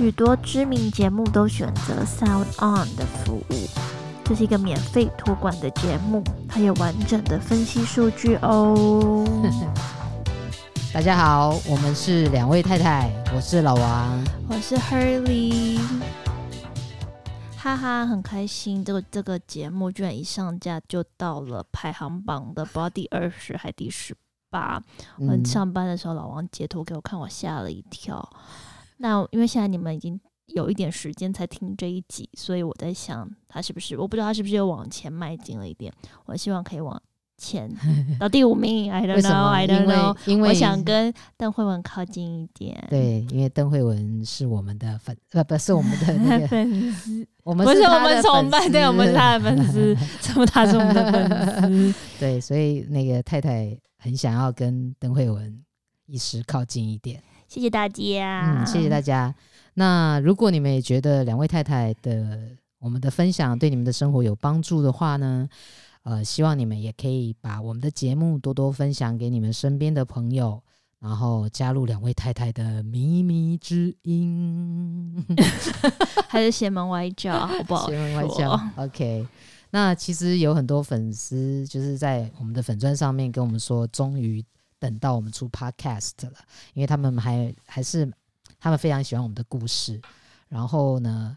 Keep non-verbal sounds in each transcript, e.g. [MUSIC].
许多知名节目都选择 Sound On 的服务，这是一个免费托管的节目，它有完整的分析数据哦。[LAUGHS] 大家好，我们是两位太太，我是老王，我是 Hurley，哈哈，很开心，这个这个节目居然一上架就到了排行榜的，不知道第二十还第十八。我上班的时候，老王截图给我看，我吓了一跳。那因为现在你们已经有一点时间才听这一集，所以我在想，他是不是我不知道他是不是又往前迈进了一点？我希望可以往。前 [LAUGHS] 到第五名，I don't know，I don't know，因为我想跟邓慧文靠近一点。对，因为邓慧文是我们的粉，呃，不是我们的那个 [LAUGHS] 粉丝，我们不是我们崇拜，对，我们是他的粉丝，[LAUGHS] 怎么他是我们的粉丝？对，所以那个太太很想要跟邓慧文一时靠近一点。谢谢大家，嗯，谢谢大家。那如果你们也觉得两位太太的我们的分享对你们的生活有帮助的话呢？呃，希望你们也可以把我们的节目多多分享给你们身边的朋友，然后加入两位太太的靡靡之音，[LAUGHS] 还是邪门歪教，好不好？邪门歪教，OK。那其实有很多粉丝就是在我们的粉钻上面跟我们说，终于等到我们出 Podcast 了，因为他们还还是他们非常喜欢我们的故事，然后呢。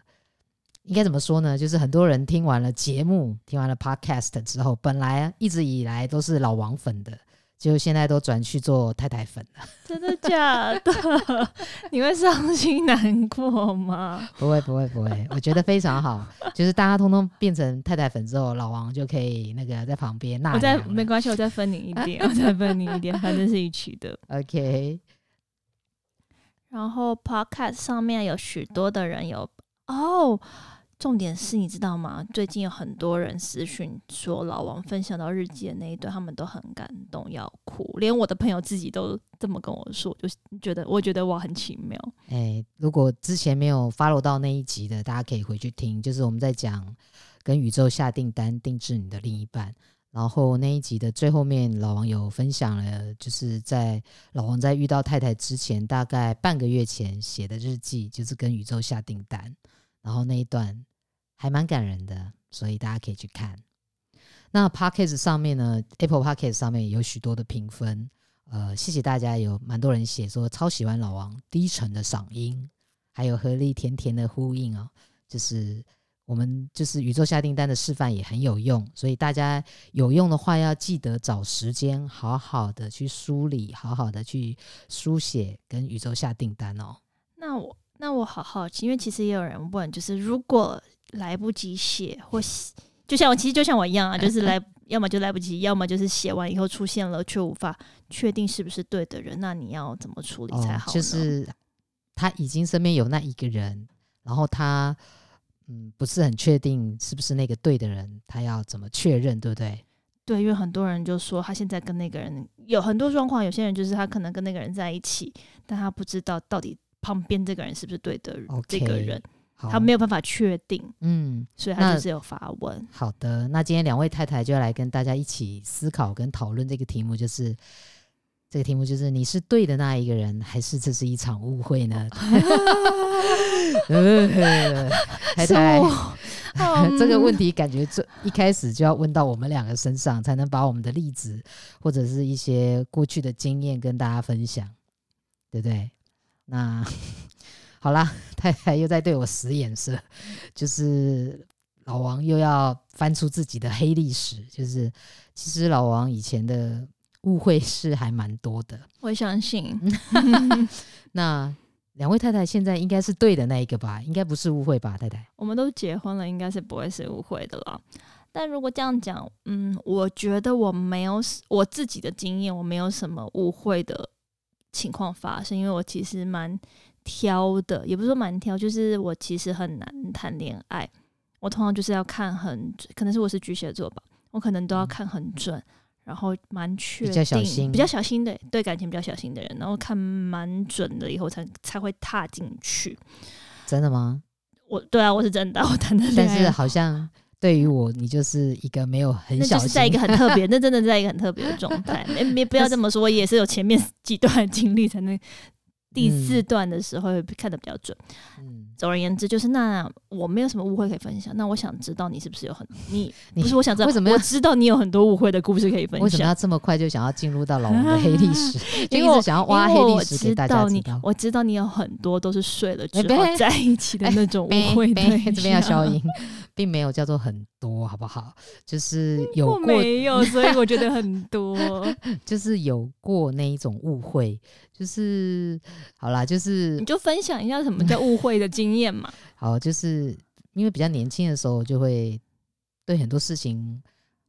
应该怎么说呢？就是很多人听完了节目，听完了 podcast 之后，本来一直以来都是老王粉的，就现在都转去做太太粉了。真的假的？[LAUGHS] 你会伤心难过吗？[LAUGHS] 不会，不会，不会。我觉得非常好，就是大家通通变成太太粉之后，老王就可以那个在旁边纳凉。我再没关系，我再分你一点，我再分你一点，反正是一起的。[LAUGHS] OK。然后 podcast 上面有许多的人有哦。重点是你知道吗？最近有很多人私讯说老王分享到日记的那一段，他们都很感动要哭，连我的朋友自己都这么跟我说，就是觉得我觉得哇很奇妙。哎、如果之前没有 follow 到那一集的，大家可以回去听，就是我们在讲跟宇宙下订单，定制你的另一半。然后那一集的最后面，老王有分享了，就是在老王在遇到太太之前，大概半个月前写的日记，就是跟宇宙下订单。然后那一段还蛮感人的，所以大家可以去看。那 Podcast 上面呢，Apple Podcast 上面有许多的评分，呃，谢谢大家，有蛮多人写说超喜欢老王低沉的嗓音，还有和力甜甜的呼应哦，就是我们就是宇宙下订单的示范也很有用，所以大家有用的话要记得找时间好好的去梳理，好好的去书写跟宇宙下订单哦。那我。那我好好奇，因为其实也有人问，就是如果来不及写，或就像我，其实就像我一样啊，就是来，[LAUGHS] 要么就来不及，要么就是写完以后出现了却无法确定是不是对的人，那你要怎么处理才好？哦，就是他已经身边有那一个人，然后他嗯不是很确定是不是那个对的人，他要怎么确认，对不对？对，因为很多人就说他现在跟那个人有很多状况，有些人就是他可能跟那个人在一起，但他不知道到底。旁边这个人是不是对的？Okay, 这个人他没有办法确定，嗯，所以他就是有发问。好的，那今天两位太太就要来跟大家一起思考跟讨论这个题目，就是这个题目就是你是对的那一个人，还是这是一场误会呢？[LAUGHS] 太太，[LAUGHS] 这个问题感觉这一开始就要问到我们两个身上，才能把我们的例子或者是一些过去的经验跟大家分享，对不对？那好啦，太太又在对我使眼色，就是老王又要翻出自己的黑历史。就是其实老王以前的误会是还蛮多的，我相信。[LAUGHS] 那两位太太现在应该是对的那一个吧？应该不是误会吧？太太，我们都结婚了，应该是不会是误会的了。但如果这样讲，嗯，我觉得我没有我自己的经验，我没有什么误会的。情况发生，因为我其实蛮挑的，也不是说蛮挑，就是我其实很难谈恋爱。我通常就是要看很准，可能是我是巨蟹座吧，我可能都要看很准，然后蛮确定，比较小心，比较小心的，对感情比较小心的人，然后看蛮准的以后才才会踏进去。真的吗？我对啊，我是真的，[LAUGHS] 我谈的恋爱，但是好像。对于我，你就是一个没有很小心，那就是在一个很 [LAUGHS] 特别，那真的在一个很特别的状态。[LAUGHS] 没没不要这么说，也是有前面几段 [LAUGHS] 经历才能第四段的时候会看得比较准。嗯，总而言之，就是那我没有什么误会可以分享。那我想知道你是不是有很你，[LAUGHS] 你不是我想知道为什么我知道你有很多误会的故事可以分享？为什么要这么快就想要进入到老王的黑历史？[LAUGHS] 就一直想要挖黑历史给大家知道。我知道你有很多都是睡了之后在一起的那种误会。对，这边要消音，并没有叫做很多，好不好？就是 [LAUGHS] 有过没有，所以我觉得很多，就是有过那一种误会。就是好啦，就是你就分享一下什么叫误会的经验嘛。好，就是因为比较年轻的时候，就会对很多事情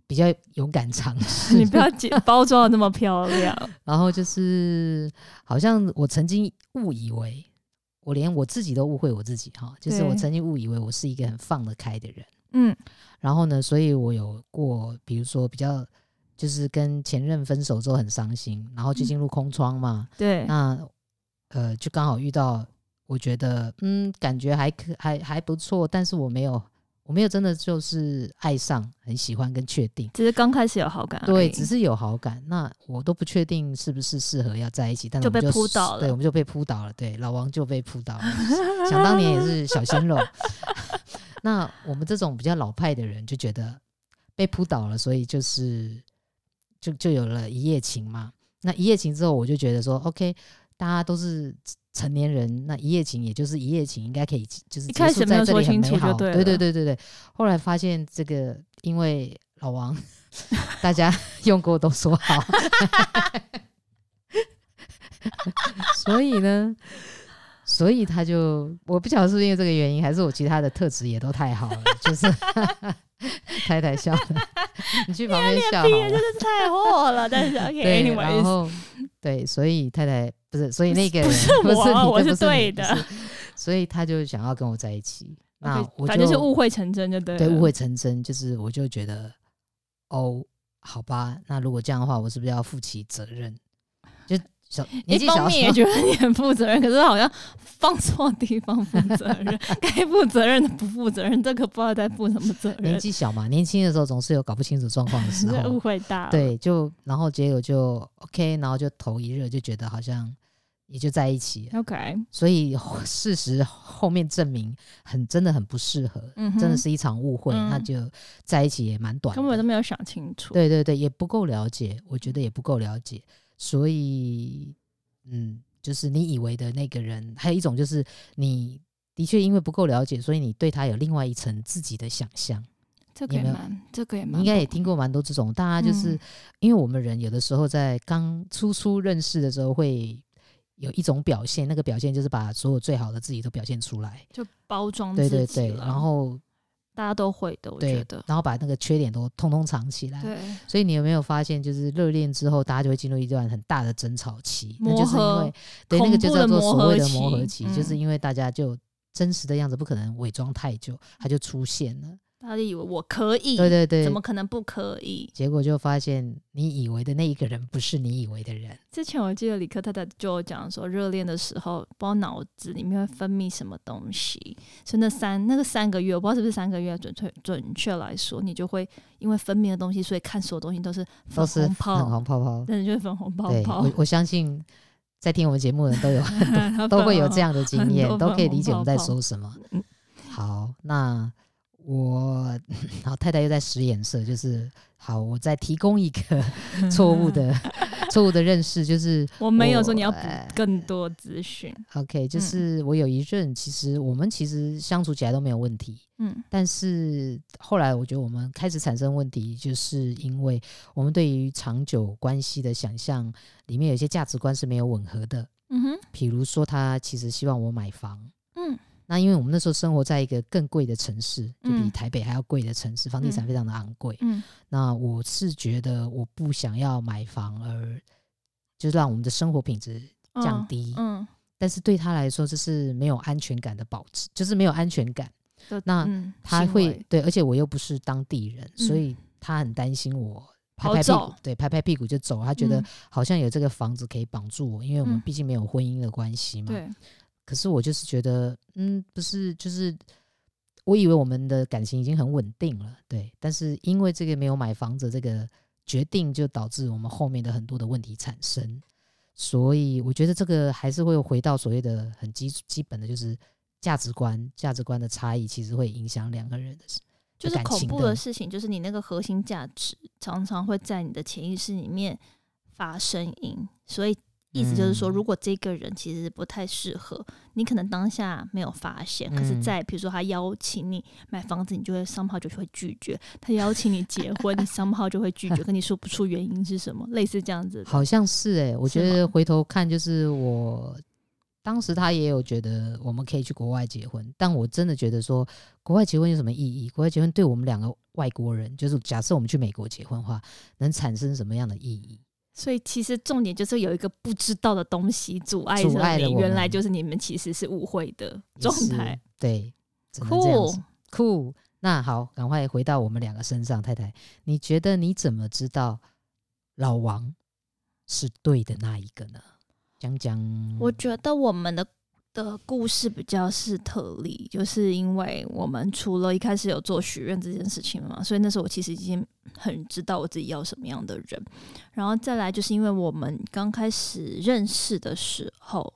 比较勇敢尝试。[LAUGHS] 你不要包装的那么漂亮。[LAUGHS] 然后就是好像我曾经误以为，我连我自己都误会我自己哈，就是我曾经误以为我是一个很放得开的人。嗯，然后呢，所以我有过，比如说比较。就是跟前任分手之后很伤心，然后就进入空窗嘛。嗯、对，那呃，就刚好遇到，我觉得嗯，感觉还可还还不错，但是我没有，我没有真的就是爱上，很喜欢跟确定，只是刚开始有好感。对，只是有好感，那我都不确定是不是适合要在一起，但是就，就被扑倒了。对，我们就被扑倒了。对，老王就被扑倒了。[LAUGHS] 想当年也是小鲜肉。[LAUGHS] 那我们这种比较老派的人就觉得被扑倒了，所以就是。就就有了一夜情嘛，那一夜情之后，我就觉得说，OK，大家都是成年人，那一夜情也就是一夜情，应该可以就是结束在这里很美好。对对对对对。后来发现这个，因为老王 [LAUGHS] 大家 [LAUGHS] 用过都说好，[LAUGHS] 所以呢，所以他就我不晓得是因为这个原因，还是我其他的特质也都太好了，就是。[LAUGHS] 太太笑了，你去旁边笑好了。真的是太火了，但是 [LAUGHS] OK，对，然后对，所以太太不是，所以那个人不是我，我是对的，所以他就想要跟我在一起。那我反正就是误会成真，就对，对，误会成真，就是我就觉得，哦，好吧，那如果这样的话，我是不是要负起责任？就。一方面也觉得你很负责任，可是好像放错地方负责任，[LAUGHS] 该负责任的不负责任，这可不知道在负什么责任。年纪小嘛，年轻的时候总是有搞不清楚状况的时 [LAUGHS] 候，误会大。对，就然后结果就 OK，然后就头一热，就觉得好像也就在一起。OK，所以事实后面证明很真的很不适合，嗯、真的是一场误会，嗯、那就在一起也蛮短，根本都没有想清楚。对对对，也不够了解，我觉得也不够了解。所以，嗯，就是你以为的那个人，还有一种就是你的确因为不够了解，所以你对他有另外一层自己的想象。这个也蛮，这个也蛮，应该也听过蛮多这种。大家就是、嗯、因为我们人有的时候在刚初初认识的时候，会有一种表现，那个表现就是把所有最好的自己都表现出来，就包装自己。对对对，然后。大家都会的，我觉得。然后把那个缺点都通通藏起来。对。所以你有没有发现，就是热恋之后，大家就会进入一段很大的争吵期。那就是因为，对，那个就叫做所谓的磨合期，就是因为大家就真实的样子不可能伪装太久，它就出现了。他就以为我可以，对对对，怎么可能不可以？结果就发现，你以为的那一个人不是你以为的人。之前我记得李科太太就讲说，热恋的时候，不知道脑子里面会分泌什么东西，所以那三那个三个月，我不知道是不是三个月，准确准确来说，你就会因为分泌的东西，所以看所有东西都是粉红泡，粉红泡泡，真的就是粉红泡泡。我我相信在听我们节目的人都有 [LAUGHS] 都会有这样的经验，都可以理解我们在说什么。好，那。我，好，太太又在使眼色，就是好，我再提供一个 [LAUGHS] 错误的错误的认识，就是 [LAUGHS] 我没有说你要补更多资讯。OK，就是我有一任，其实我们其实相处起来都没有问题，嗯，但是后来我觉得我们开始产生问题，就是因为我们对于长久关系的想象里面有些价值观是没有吻合的，嗯哼，比如说他其实希望我买房，嗯。那因为我们那时候生活在一个更贵的城市，就比台北还要贵的城市，嗯、房地产非常的昂贵。嗯，那我是觉得我不想要买房，而就让我们的生活品质降低。嗯，嗯，但是对他来说，这是没有安全感的保值，就是没有安全感。嗯、那他会对，而且我又不是当地人，嗯、所以他很担心我拍拍屁股，对，拍拍屁股就走。他觉得好像有这个房子可以绑住我，因为我们毕竟没有婚姻的关系嘛。对。可是我就是觉得，嗯，不是，就是我以为我们的感情已经很稳定了，对。但是因为这个没有买房子这个决定，就导致我们后面的很多的问题产生。所以我觉得这个还是会回到所谓的很基基本的，就是价值观，价值观的差异其实会影响两个人的。就是恐怖的事情，就是你那个核心价值常常会在你的潜意识里面发声音，所以。意思就是说，如果这个人其实不太适合，嗯、你可能当下没有发现，可是，在比如说他邀请你买房子，你就会 somehow 就会拒绝；[LAUGHS] 他邀请你结婚，[LAUGHS] 你 somehow 就会拒绝，跟你说不出原因是什么，类似这样子。好像是哎、欸，我觉得回头看，就是我当时他也有觉得我们可以去国外结婚，但我真的觉得说国外结婚有什么意义？国外结婚对我们两个外国人，就是假设我们去美国结婚的话，能产生什么样的意义？所以其实重点就是有一个不知道的东西阻碍着你，原来就是你们其实是误会的状态。对，酷酷。那好，赶快回到我们两个身上，太太，你觉得你怎么知道老王是对的那一个呢？讲讲。我觉得我们的。的故事比较是特例，就是因为我们除了一开始有做许愿这件事情嘛，所以那时候我其实已经很知道我自己要什么样的人。然后再来就是因为我们刚开始认识的时候，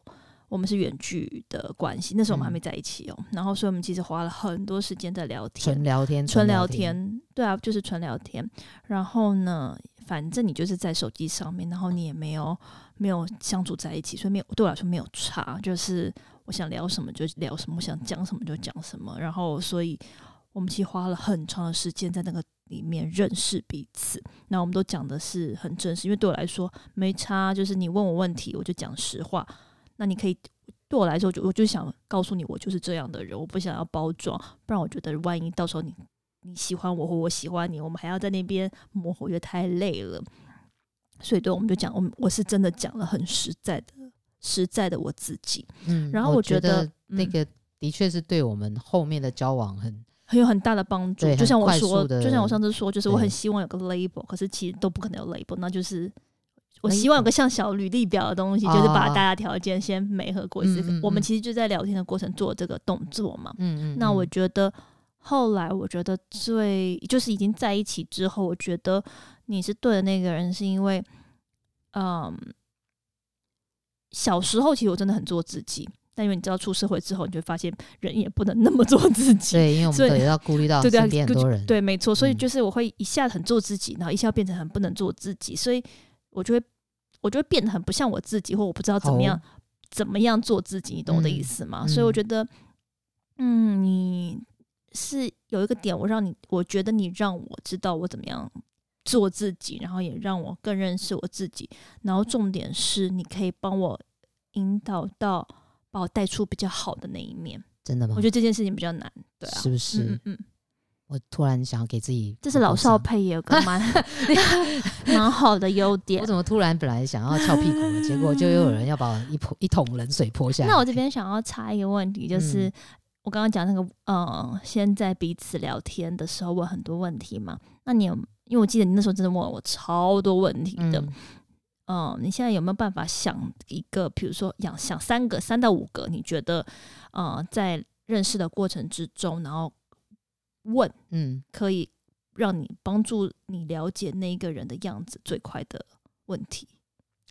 我们是远距的关系，那时候我们还没在一起哦。嗯、然后所以我们其实花了很多时间在聊天，纯聊天，纯聊天，对啊，就是纯聊天。然后呢，反正你就是在手机上面，然后你也没有。没有相处在一起，所以没有对我来说没有差。就是我想聊什么就聊什么，我想讲什么就讲什么。然后，所以我们其实花了很长的时间在那个里面认识彼此。那我们都讲的是很真实，因为对我来说没差。就是你问我问题，我就讲实话。那你可以对我来说，就我就想告诉你，我就是这样的人。我不想要包装，不然我觉得万一到时候你你喜欢我或我喜欢你，我们还要在那边磨合，我觉得太累了。所以，对，我们就讲，我我是真的讲了很实在的、实在的我自己。嗯，然后我觉得那个的确是对我们后面的交往很很有很大的帮助。就像我说，就像我上次说，就是我很希望有个 label，可是其实都不可能有 label。那就是我希望有个像小履历表的东西，就是把大家条件先美合过一次。我们其实就在聊天的过程做这个动作嘛。嗯嗯。那我觉得后来，我觉得最就是已经在一起之后，我觉得。你是对的那个人，是因为，嗯，小时候其实我真的很做自己，但因为你知道出社会之后，你就会发现人也不能那么 [LAUGHS] 做自己。对，因为我们也要顾虑到身边很多人。对，没错。所以就是我会一下子很做自己，然后一下变成很不能做自己，所以我就会我就会变得很不像我自己，或我不知道怎么样、哦、怎么样做自己，你懂我的意思吗？嗯、所以我觉得，嗯，你是有一个点，我让你，我觉得你让我知道我怎么样。做自己，然后也让我更认识我自己。然后重点是，你可以帮我引导到，把我带出比较好的那一面。真的吗？我觉得这件事情比较难，对啊，是不是？嗯嗯。我突然想要给自己，这是老少配也有个蛮 [LAUGHS] [LAUGHS] 蛮好的优点。我怎么突然本来想要翘屁股了，结果就又有人要把我一泼一桶冷水泼下来？那我这边想要插一个问题，就是、嗯、我刚刚讲那个，嗯，先在彼此聊天的时候问很多问题嘛？那你有？因为我记得你那时候真的问我超多问题的，嗯，嗯，你现在有没有办法想一个，比如说想想三个，三到五个，你觉得，呃，在认识的过程之中，然后问，嗯，可以让你帮助你了解那一个人的样子最快的问题？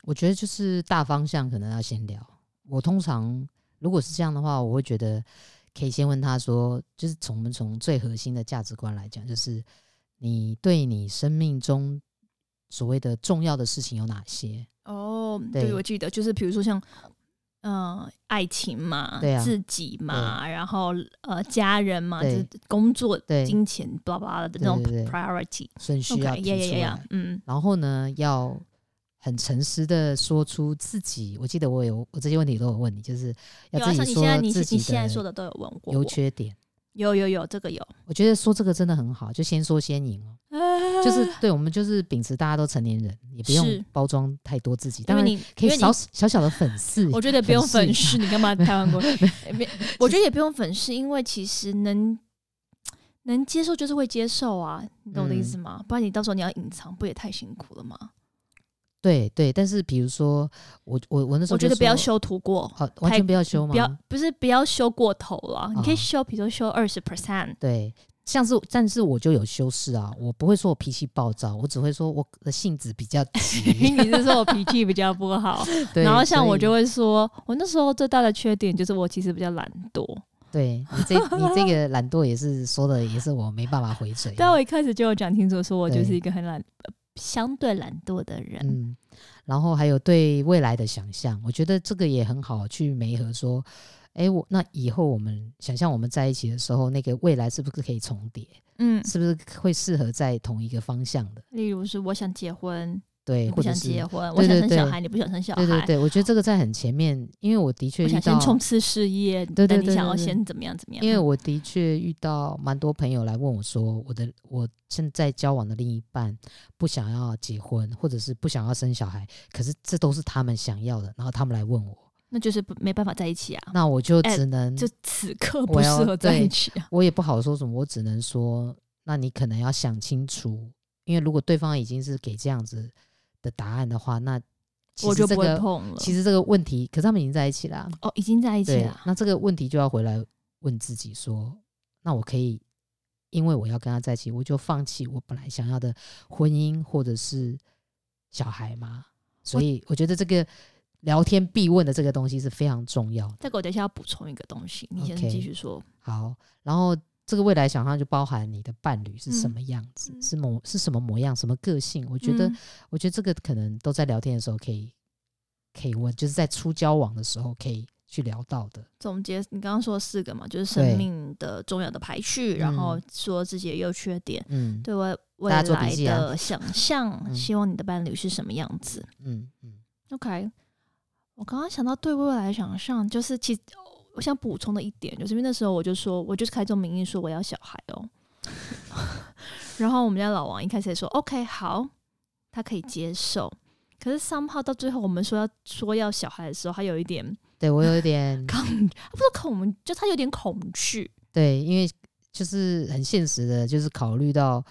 我觉得就是大方向可能要先聊。我通常如果是这样的话，我会觉得可以先问他说，就是从我们从最核心的价值观来讲，就是。你对你生命中所谓的重要的事情有哪些？哦，对，对我记得就是比如说像，嗯、呃，爱情嘛，对啊，自己嘛，然后呃，家人嘛，就是工作、对金钱，巴拉巴拉的那种 priority 顺序要提出来。Okay, yeah, yeah, yeah, 嗯，然后呢，要很诚实的说出自己。我记得我有我这些问题都有问你，就是要自己说自己的优缺点。有有有，这个有。我觉得说这个真的很好，就先说先赢哦。啊、就是对我们就是秉持大家都成年人，也不用包装太多自己当然你可以小小小的粉饰。[LAUGHS] 我觉得也不用粉饰，你干嘛台湾过来？我觉得也不用粉饰，因为其实能能接受就是会接受啊，你懂我的意思吗？嗯、不然你到时候你要隐藏，不也太辛苦了吗？对对，但是比如说我我我那时候我觉得不要修图过，好完全不要修吗？不要不是不要修过头了，你可以修，比如说修二十 percent，对，像是，但是我就有修饰啊，我不会说我脾气暴躁，我只会说我的性子比较急。[LAUGHS] 你是说我脾气比较不好？[LAUGHS] 对。然后像我就会说，我那时候最大的缺点就是我其实比较懒惰。对你这你这个懒惰也是说的，也是我没办法回嘴。[LAUGHS] 但我一开始就有讲清楚，说我就是一个很懒、相对懒惰的人。嗯。然后还有对未来的想象，我觉得这个也很好去媒合说。哎，我那以后我们想象我们在一起的时候，那个未来是不是可以重叠？嗯，是不是会适合在同一个方向的？例如是我想结婚，对，你不想结婚，我想生小孩，你不想生小孩。对对对，我觉得这个在很前面，因为我的确想先冲刺事业，对对对，你想要先怎么样怎么样？因为我的确遇到蛮多朋友来问我说，我的我现在交往的另一半不想要结婚，或者是不想要生小孩，可是这都是他们想要的，然后他们来问我。那就是没办法在一起啊。那我就只能、欸、就此刻不适合在一起啊。我也不好说什么，我只能说，那你可能要想清楚，因为如果对方已经是给这样子的答案的话，那我就不会碰了。其实这个问题，可是他们已经在一起了、啊。哦，已经在一起了。那这个问题就要回来问自己说，那我可以因为我要跟他在一起，我就放弃我本来想要的婚姻或者是小孩吗？所以我觉得这个。聊天必问的这个东西是非常重要的。这个我等一下要补充一个东西，你先继续说。Okay, 好，然后这个未来想象就包含你的伴侣是什么样子，嗯、是模是什么模样，什么个性。我觉得，嗯、我觉得这个可能都在聊天的时候可以可以问，就是在初交往的时候可以去聊到的。总结你刚刚说四个嘛，就是生命的重要的排序，然后说自己的优缺点，嗯，对未未来的想象，啊、希望你的伴侣是什么样子，嗯嗯，OK。我刚刚想到对未来想象，就是其实我想补充的一点，就是因为那时候我就说，我就是开这种名义说我要小孩哦。[LAUGHS] 然后我们家老王一开始也说 OK 好，他可以接受。可是 somehow 到最后我们说要说要小孩的时候，他有一点对我有一点 [LAUGHS] 恐，不是恐，就他有点恐惧。对，因为就是很现实的，就是考虑到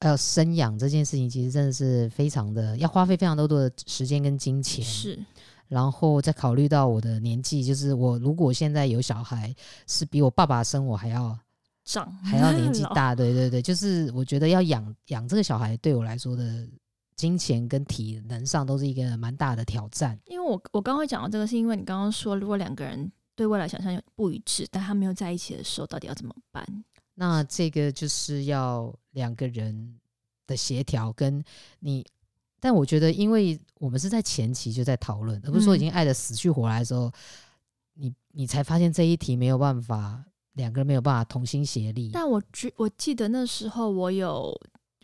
要生养这件事情，其实真的是非常的要花费非常多多的时间跟金钱。是。然后再考虑到我的年纪，就是我如果现在有小孩，是比我爸爸生我还要长，还要年纪 [LAUGHS] 大。对对对，就是我觉得要养养这个小孩，对我来说的金钱跟体能上都是一个蛮大的挑战。因为我我刚刚会讲到这个，是因为你刚刚说，如果两个人对未来想象不一致，但他没有在一起的时候，到底要怎么办？那这个就是要两个人的协调，跟你。但我觉得，因为我们是在前期就在讨论，而不是说已经爱的死去活来的时候，嗯、你你才发现这一题没有办法，两个人没有办法同心协力。但我记我记得那时候我有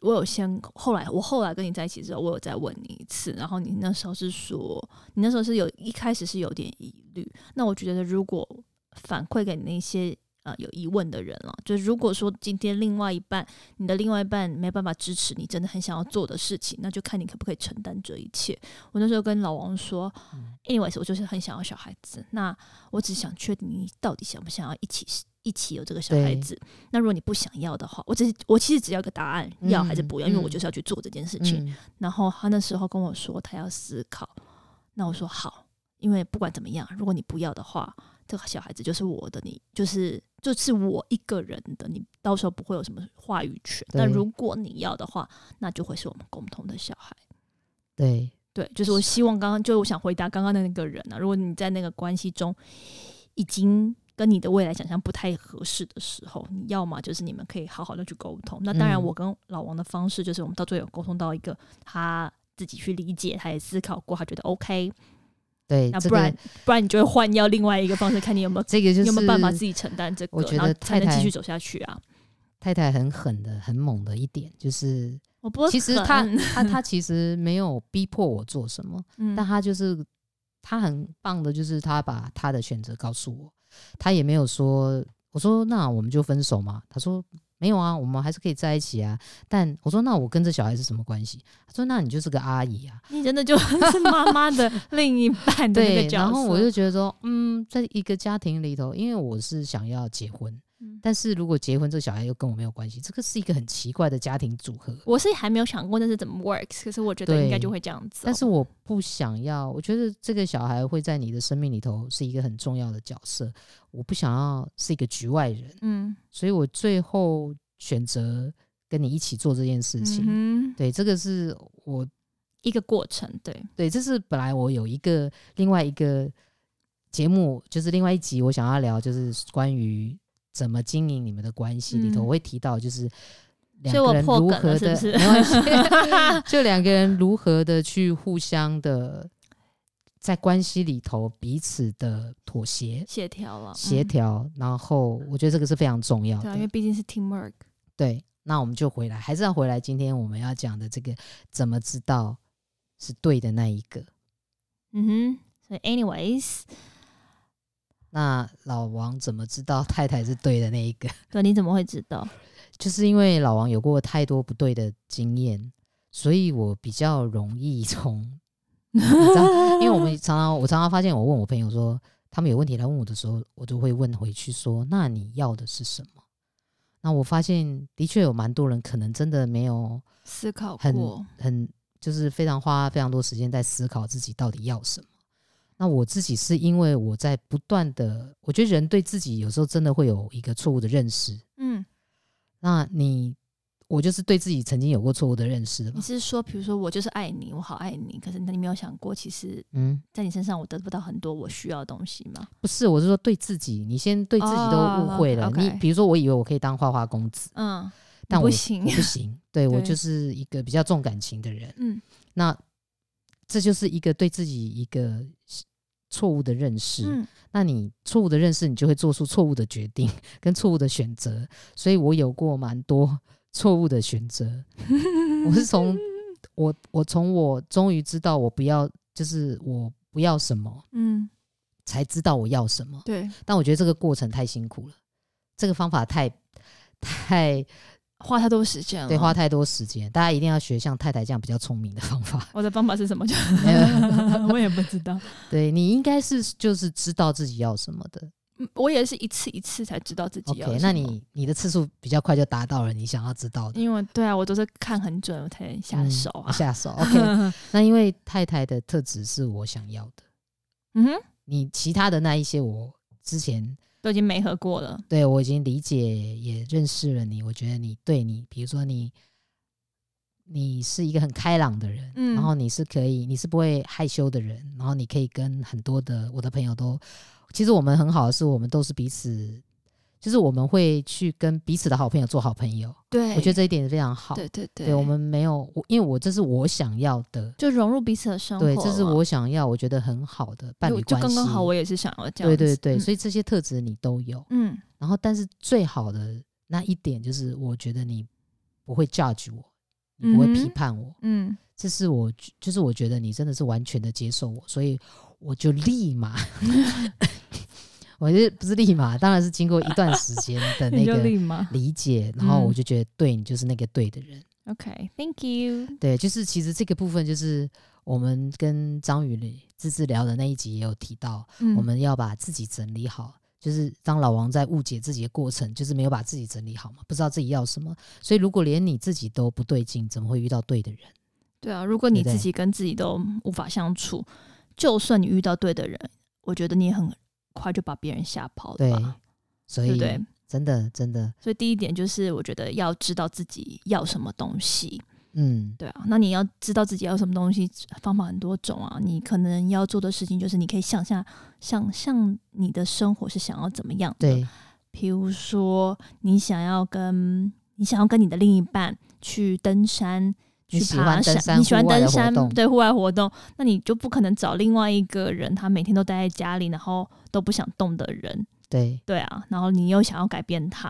我有先后来我后来跟你在一起之后，我有再问你一次，然后你那时候是说，你那时候是有一开始是有点疑虑。那我觉得如果反馈给你那些。呃，有疑问的人了，就是如果说今天另外一半，你的另外一半没办法支持你，真的很想要做的事情，那就看你可不可以承担这一切。我那时候跟老王说，嗯，anyways，我就是很想要小孩子，那我只想确定你到底想不想要一起一起有这个小孩子。那如果你不想要的话，我只是我其实只要个答案，要还是不要，嗯，因为我就是要去做这件事情。嗯，然后他那时候跟我说他要思考，那我说好，因为不管怎么样，如果你不要的话。这个小孩子就是我的，你就是就是我一个人的，你到时候不会有什么话语权。但如果你要的话，那就会是我们共同的小孩。对对，就是我希望刚刚就我想回答刚刚的那个人啊，如果你在那个关系中已经跟你的未来想象不太合适的时候，你要么就是你们可以好好的去沟通。那当然，我跟老王的方式就是我们到最后沟通到一个他自己去理解，他也思考过，他觉得 OK。对，那不然、这个、不然你就会换要另外一个方式，看你有没有 [LAUGHS] 这个就是有没有办法自己承担这个，我觉得太太才能继续走下去啊。太太很狠的、很猛的一点就是，我不其实他他他其实没有逼迫我做什么，嗯、但他就是他很棒的，就是他把他的选择告诉我，他也没有说，我说那我们就分手嘛，他说。没有啊，我们还是可以在一起啊。但我说，那我跟这小孩是什么关系？他说，那你就是个阿姨啊。你真的就 [LAUGHS] 是妈妈的另一半。对，然后我就觉得说，嗯，在一个家庭里头，因为我是想要结婚。但是如果结婚，这个小孩又跟我没有关系，这个是一个很奇怪的家庭组合。我是还没有想过那是怎么 works，可是我觉得应该就会这样子。但是我不想要，我觉得这个小孩会在你的生命里头是一个很重要的角色，我不想要是一个局外人。嗯，所以我最后选择跟你一起做这件事情。嗯、对，这个是我一个过程。对对，这是本来我有一个另外一个节目，就是另外一集我想要聊，就是关于怎么经营你们的关系里头，嗯、我会提到就是两个人如何的，是 [LAUGHS] 是没关系，[LAUGHS] 就两个人如何的去互相的。在关系里头，彼此的妥协、协调了、协调，然后我觉得这个是非常重要的。对啊，因为毕竟是 teamwork。对，那我们就回来，还是要回来。今天我们要讲的这个，怎么知道是对的那一个？嗯哼。所以，anyways，那老王怎么知道太太是对的那一个？[LAUGHS] 对，你怎么会知道？就是因为老王有过太多不对的经验，所以我比较容易从。你知道，因为我们常常，我常常发现，我问我朋友说，他们有问题来问我的时候，我就会问回去说，那你要的是什么？那我发现，的确有蛮多人可能真的没有思考很过，很就是非常花非常多时间在思考自己到底要什么。那我自己是因为我在不断的，我觉得人对自己有时候真的会有一个错误的认识。嗯，那你。我就是对自己曾经有过错误的认识的。你是说，比如说，我就是爱你，我好爱你，可是你没有想过，其实，嗯，在你身上我得不到很多我需要的东西吗？不是，我是说对自己，你先对自己都误会了。Oh. 你比如说，我以为我可以当花花公子，嗯，但我不行，我不行。对，对我就是一个比较重感情的人，嗯，那这就是一个对自己一个错误的认识。嗯，那你错误的认识，你就会做出错误的决定跟错误的选择。所以我有过蛮多。错误的选择，我是从 [LAUGHS] 我我从我终于知道我不要，就是我不要什么，嗯，才知道我要什么。对，但我觉得这个过程太辛苦了，这个方法太太花太多时间了，对，花太多时间。大家一定要学像太太这样比较聪明的方法。[LAUGHS] 我的方法是什么？就 [LAUGHS] 我也不知道。对，你应该是就是知道自己要什么的。我也是一次一次才知道自己要什么。Okay, 那你你的次数比较快就达到了你想要知道的。因为对啊，我都是看很准我才下手啊，嗯、下手。[LAUGHS] OK，那因为太太的特质是我想要的。嗯哼，你其他的那一些我之前都已经没合过了。对，我已经理解也认识了你，我觉得你对你，比如说你，你是一个很开朗的人，嗯，然后你是可以，你是不会害羞的人，然后你可以跟很多的我的朋友都。其实我们很好的是，我们都是彼此，就是我们会去跟彼此的好朋友做好朋友。对，我觉得这一点是非常好。对对对，对我们没有，因为我这是我想要的，就融入彼此的生活。对，这是我想要，我觉得很好的伴侣关系。就刚刚好，我也是想要这样。对对对，所以这些特质你都有。嗯，然后但是最好的那一点就是，我觉得你不会 judge 我，你不会批判我。嗯，这是我就是我觉得你真的是完全的接受我，所以我就立马。[LAUGHS] 我觉得不是立马，当然是经过一段时间的 [LAUGHS] 那个理解，然后我就觉得对你就是那个对的人。OK，Thank you。对，就是其实这个部分就是我们跟张宇芝芝聊的那一集也有提到，我们要把自己整理好。就是当老王在误解自己的过程，就是没有把自己整理好嘛，不知道自己要什么。所以如果连你自己都不对劲，怎么会遇到对的人？对啊，如果你自己跟自己都无法相处，就算你遇到对的人，我觉得你也很。快就把别人吓跑了，对，所以对，真的真的，所以第一点就是，我觉得要知道自己要什么东西，嗯，对啊，那你要知道自己要什么东西，方法很多种啊。你可能要做的事情就是，你可以想象，想象你的生活是想要怎么样的，对，比如说你想要跟你想要跟你的另一半去登山。去爬山，你喜欢登山，对，户外活动，那你就不可能找另外一个人，他每天都待在家里，然后都不想动的人。对，对啊，然后你又想要改变他，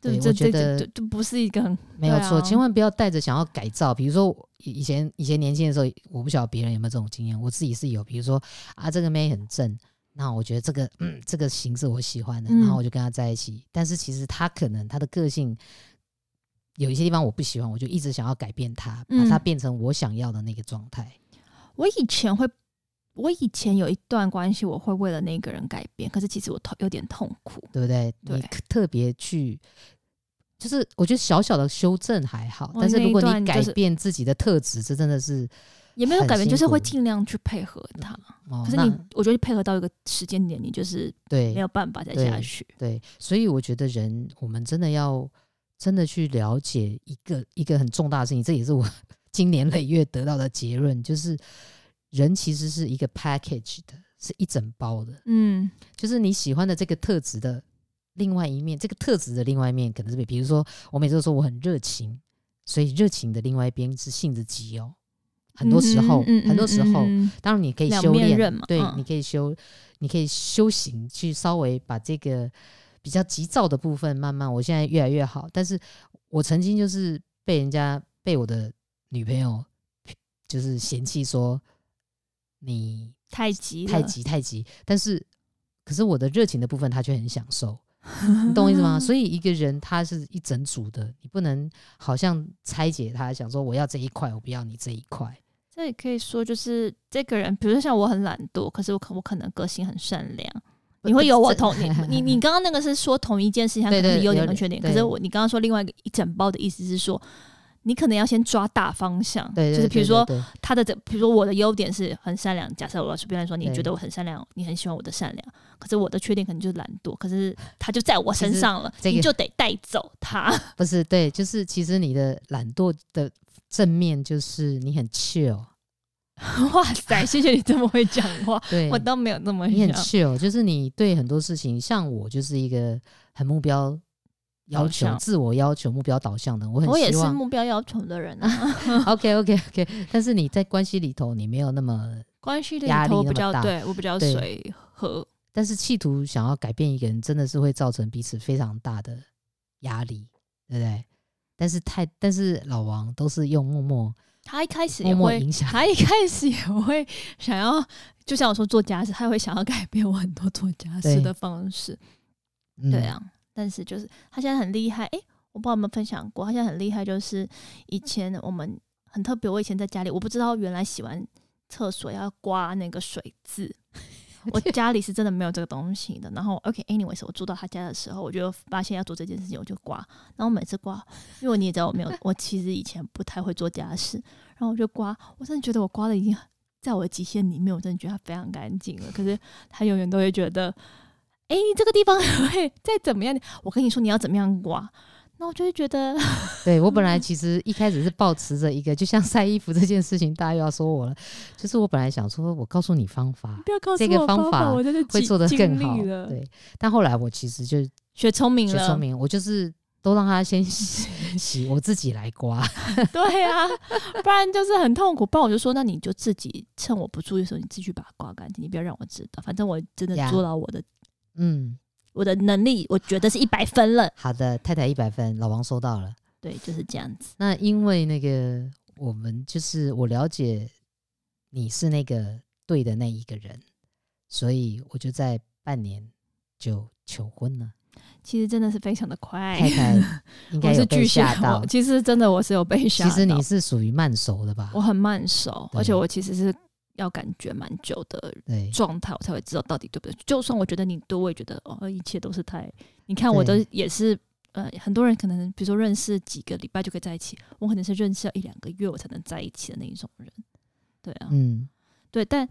对，这这这这不是一个很没有错，千万不要带着想要改造。比如说以前以前年轻的时候，我不晓得别人有没有这种经验，我自己是有。比如说啊，这个妹很正，那我觉得这个嗯这个形式我喜欢的，然后我就跟他在一起。但是其实他可能他的个性。有一些地方我不喜欢，我就一直想要改变它，把它变成我想要的那个状态。我以前会，我以前有一段关系，我会为了那个人改变，可是其实我痛有点痛苦，对不对？对，你特别去，就是我觉得小小的修正还好，但是如果你改变自己的特质，这真的是也没有改变，就是会尽量去配合他。可是你，我觉得配合到一个时间点，你就是对没有办法再下去。对，所以我觉得人，我们真的要。真的去了解一个一个很重大的事情，这也是我 [LAUGHS] 今年累月得到的结论，就是人其实是一个 package 的，是一整包的。嗯，就是你喜欢的这个特质的另外一面，这个特质的另外一面可能是比如说，我每次都说我很热情，所以热情的另外一边是性子急哦。很多时候，嗯嗯嗯、很多时候，当然你可以修炼，对，嗯、你可以修，你可以修行，去稍微把这个比较急躁的部分慢慢。我现在越来越好，但是我曾经就是被人家被我的女朋友就是嫌弃说你太急太急太急，但是可是我的热情的部分他却很享受，你懂我意思吗？[LAUGHS] 所以一个人他是一整组的，你不能好像拆解他，想说我要这一块，我不要你这一块。这也可以说，就是这个人，比如说像我很懒惰，可是我可我可能个性很善良，你会有我同你你你 [LAUGHS] 刚刚那个是说同一件事情，它可能是优点跟缺点，可是我你刚刚说另外一个一整包的意思是说，你可能要先抓大方向，对，就是比如说他的这，比如说我的优点是很善良，假设我随便来说，你觉得我很善良，你很喜欢我的善良，可是我的缺点可能就是懒惰，可是他就在我身上了，你就得带走他，[LAUGHS] 不是对，就是其实你的懒惰的。正面就是你很 chill，[LAUGHS] 哇塞，谢谢你这么会讲话，[LAUGHS] 对我都没有那么你很 chill，就是你对很多事情，像我就是一个很目标要求、自我要求、目标导向的，我很我也是目标要求的人啊。OK OK OK，但是你在关系里头，你没有那么关系里头比较对我比较随和，但是企图想要改变一个人，真的是会造成彼此非常大的压力，对不对？但是太，但是老王都是用默默，他一开始也会影响，他一开始也会想要，就像我说做家事，他会想要改变我很多做家事的方式，对，对啊。嗯、但是就是他现在很厉害，诶、欸，我不知道有没有分享过，他现在很厉害，就是以前我们很特别，我以前在家里，我不知道原来洗完厕所要刮那个水渍。[LAUGHS] 我家里是真的没有这个东西的，然后 OK，anyways，、okay, 我住到他家的时候，我就发现要做这件事情，我就刮。然后每次刮，因为你也知道我没有，我其实以前不太会做家事，然后我就刮，我真的觉得我刮的已经在我的极限里面，我真的觉得它非常干净了。可是他永远都会觉得，哎、欸，这个地方会再怎么样，我跟你说你要怎么样刮。那我就会觉得 [LAUGHS] 对，对我本来其实一开始是抱持着一个，就像晒衣服这件事情，大家又要说我了。就是我本来想说，我告诉你方法，不要告诉我这个方法，我会做得更好。对，但后来我其实就学聪明了，学聪明，我就是都让他先洗，[LAUGHS] 洗我自己来刮。[LAUGHS] 对啊，不然就是很痛苦。不然我就说，那你就自己趁我不注意的时候，你自己去把它刮干净，你不要让我知道。反正我真的做到我的，嗯。我的能力，我觉得是一百分了。好的，太太一百分，老王收到了。对，就是这样子。那因为那个，我们就是我了解你是那个对的那一个人，所以我就在半年就求婚了。其实真的是非常的快，太太应该 [LAUGHS] 是被吓到。[LAUGHS] 其实真的我是有被吓到。其实你是属于慢熟的吧？我很慢熟，而且我其实是。要感觉蛮久的状态，我才会知道到底对不对。就算我觉得你对，我也觉得哦，一切都是太……你看，我的也是呃，很多人可能比如说认识几个礼拜就可以在一起，我可能是认识了一两个月我才能在一起的那一种人。对啊，嗯，对，但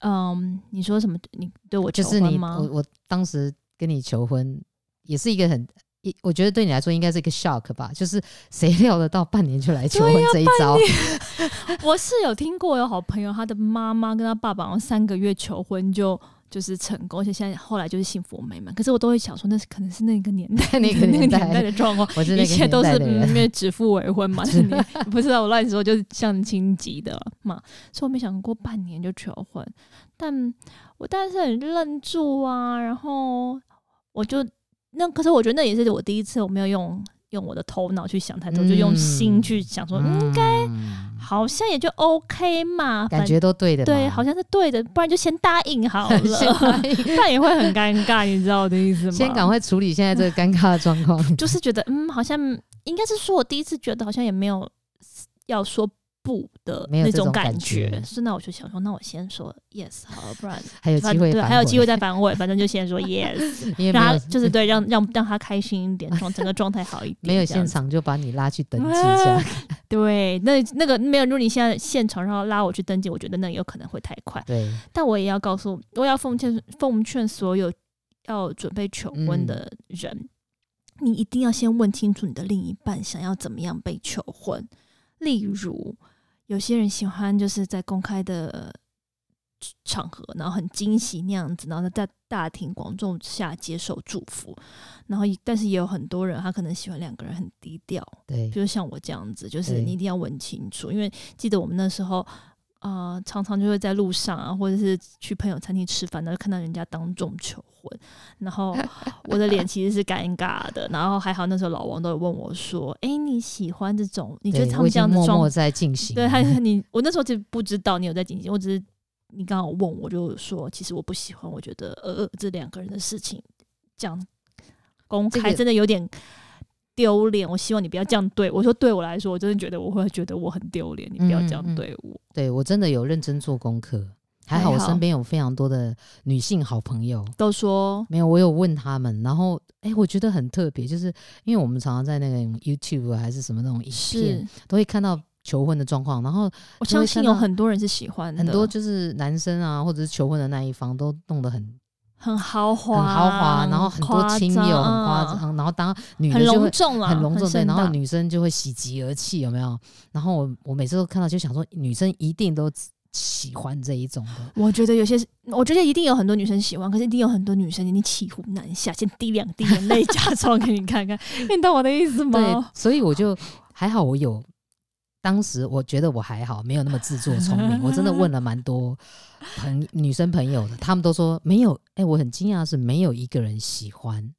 嗯，你说什么？你对我求婚吗？我我当时跟你求婚也是一个很。我觉得对你来说应该是一个 shock 吧，就是谁料得到半年就来求婚这一招？[LAUGHS] 我是有听过有好朋友，他的妈妈跟他爸爸然后三个月求婚就就是成功，而且现在后来就是幸福美满。可是我都会想说，那是可能是那个年代 [LAUGHS] 那个年代的状况，一切都是因为指腹为婚嘛，[LAUGHS] 是你不知道我乱说，就是相亲级的嘛，所以我没想过半年就求婚，但我当时很愣住啊，然后我就。那可是我觉得那也是我第一次，我没有用用我的头脑去想太多，嗯、就用心去想说，应该好像也就 OK 嘛，感觉都对的，对，好像是对的，不然就先答应好了 [LAUGHS] [LAUGHS] 不然也会很尴尬，你知道我的意思吗？先赶快处理现在这个尴尬的状况，[LAUGHS] 就是觉得嗯，好像应该是说我第一次觉得好像也没有要说。不的那种感觉，是那我就想说，那我先说 yes 好了，不然 [LAUGHS] 还有机会，对，还有机会再反悔，反正就先说 yes，[LAUGHS] 让他就是 [LAUGHS] 对，让让让他开心一点，状整个状态好一点。没有现场就把你拉去登记对，那那个没有，如果你现在现场然后拉我去登记，我觉得那有可能会太快。对，但我也要告诉，我要奉劝奉劝所有要准备求婚的人。你一定要先问清楚你的另一半想要怎么样被求婚。例如，有些人喜欢就是在公开的场合，然后很惊喜那样子，然后在大庭广众下接受祝福。然后，但是也有很多人，他可能喜欢两个人很低调。对，比如像我这样子，就是你一定要问清楚，因为记得我们那时候。啊、呃，常常就会在路上啊，或者是去朋友餐厅吃饭，然后看到人家当众求婚，然后 [LAUGHS] 我的脸其实是尴尬的。然后还好那时候老王都有问我说：“哎、欸，你喜欢这种？你觉得他们这样的默默在进行？”对，还你我那时候就不知道你有在进行，我只是你刚好问我就说，其实我不喜欢，我觉得呃，这两个人的事情这样公开真的有点。丢脸！我希望你不要这样对我说。对我来说，我真的觉得我会觉得我很丢脸。你不要这样对我。对我真的有认真做功课，还好我身边有非常多的女性好朋友都说没有。我有问他们，然后哎、欸，我觉得很特别，就是因为我们常常在那个 YouTube 还是什么那种影片，都会看到求婚的状况。然后我相信有很多人是喜欢的，很多就是男生啊，或者是求婚的那一方都弄得很。很豪华，很豪华，然后很多亲友很夸张，然后当女的就很隆重啊，很隆重对，然后女生就会喜极而泣，有没有？然后我我每次都看到就想说，女生一定都喜欢这一种的。我觉得有些，我觉得一定有很多女生喜欢，可是一定有很多女生你骑虎难下，先滴两滴眼泪假装给你看看，你懂我的意思吗？[LAUGHS] 对，所以我就还好，我有。当时我觉得我还好，没有那么自作聪明。[LAUGHS] 我真的问了蛮多朋女生朋友的，他们都说没有。哎、欸，我很惊讶的是没有一个人喜欢。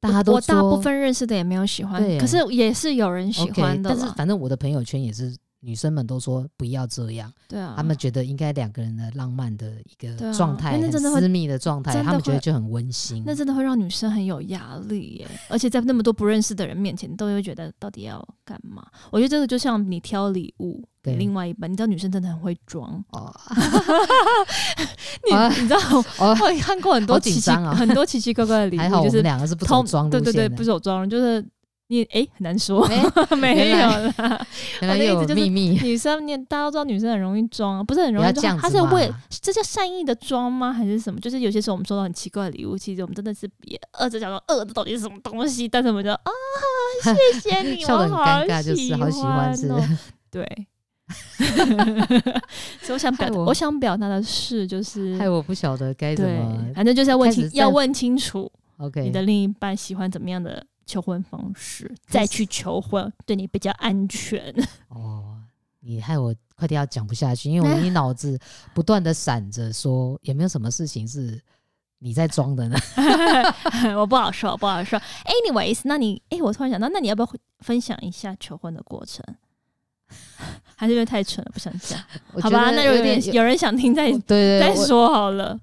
大家都大部分认识的也没有喜欢，对可是也是有人喜欢的。Okay, 但是反正我的朋友圈也是。女生们都说不要这样，对啊，他们觉得应该两个人的浪漫的一个状态，很私密的状态，他们觉得就很温馨。那真的会让女生很有压力耶，而且在那么多不认识的人面前，都会觉得到底要干嘛？我觉得这个就像你挑礼物给另外一半，你知道女生真的很会装哦。[LAUGHS] 你你知道我看过很多奇奇很多奇奇怪怪的礼物，就是两个是不同装对对对，不走装就是。你哎、欸，很难说，欸、[LAUGHS] 没有啦。[LAUGHS] 原来有秘密。女生，你大家都知道，女生很容易装，啊，不是很容易装。她是为这叫善意的装吗？还是什么？就是有些时候我们收到很奇怪的礼物，其实我们真的是别饿着，想说饿的到底是什么东西？但是我们就啊，[LAUGHS] 谢谢你，笑得很尴尬，就是好喜欢是。对。所以我想表，我，我想表达的是，就是害我不晓得该怎么，反正就是要问清，要问清楚。OK，你的另一半喜欢怎么样的？求婚方式，再去求婚，对你比较安全。[LAUGHS] 哦，你害我快点要讲不下去，因为我你脑子不断的闪着说，有没有什么事情是你在装的呢？[LAUGHS] 我不好说，不好说。Anyways，那你，哎、欸，我突然想到，那你要不要分享一下求婚的过程？[LAUGHS] 还是因为太蠢了，不想讲？好吧，那有点有人想听再，再对再说好了。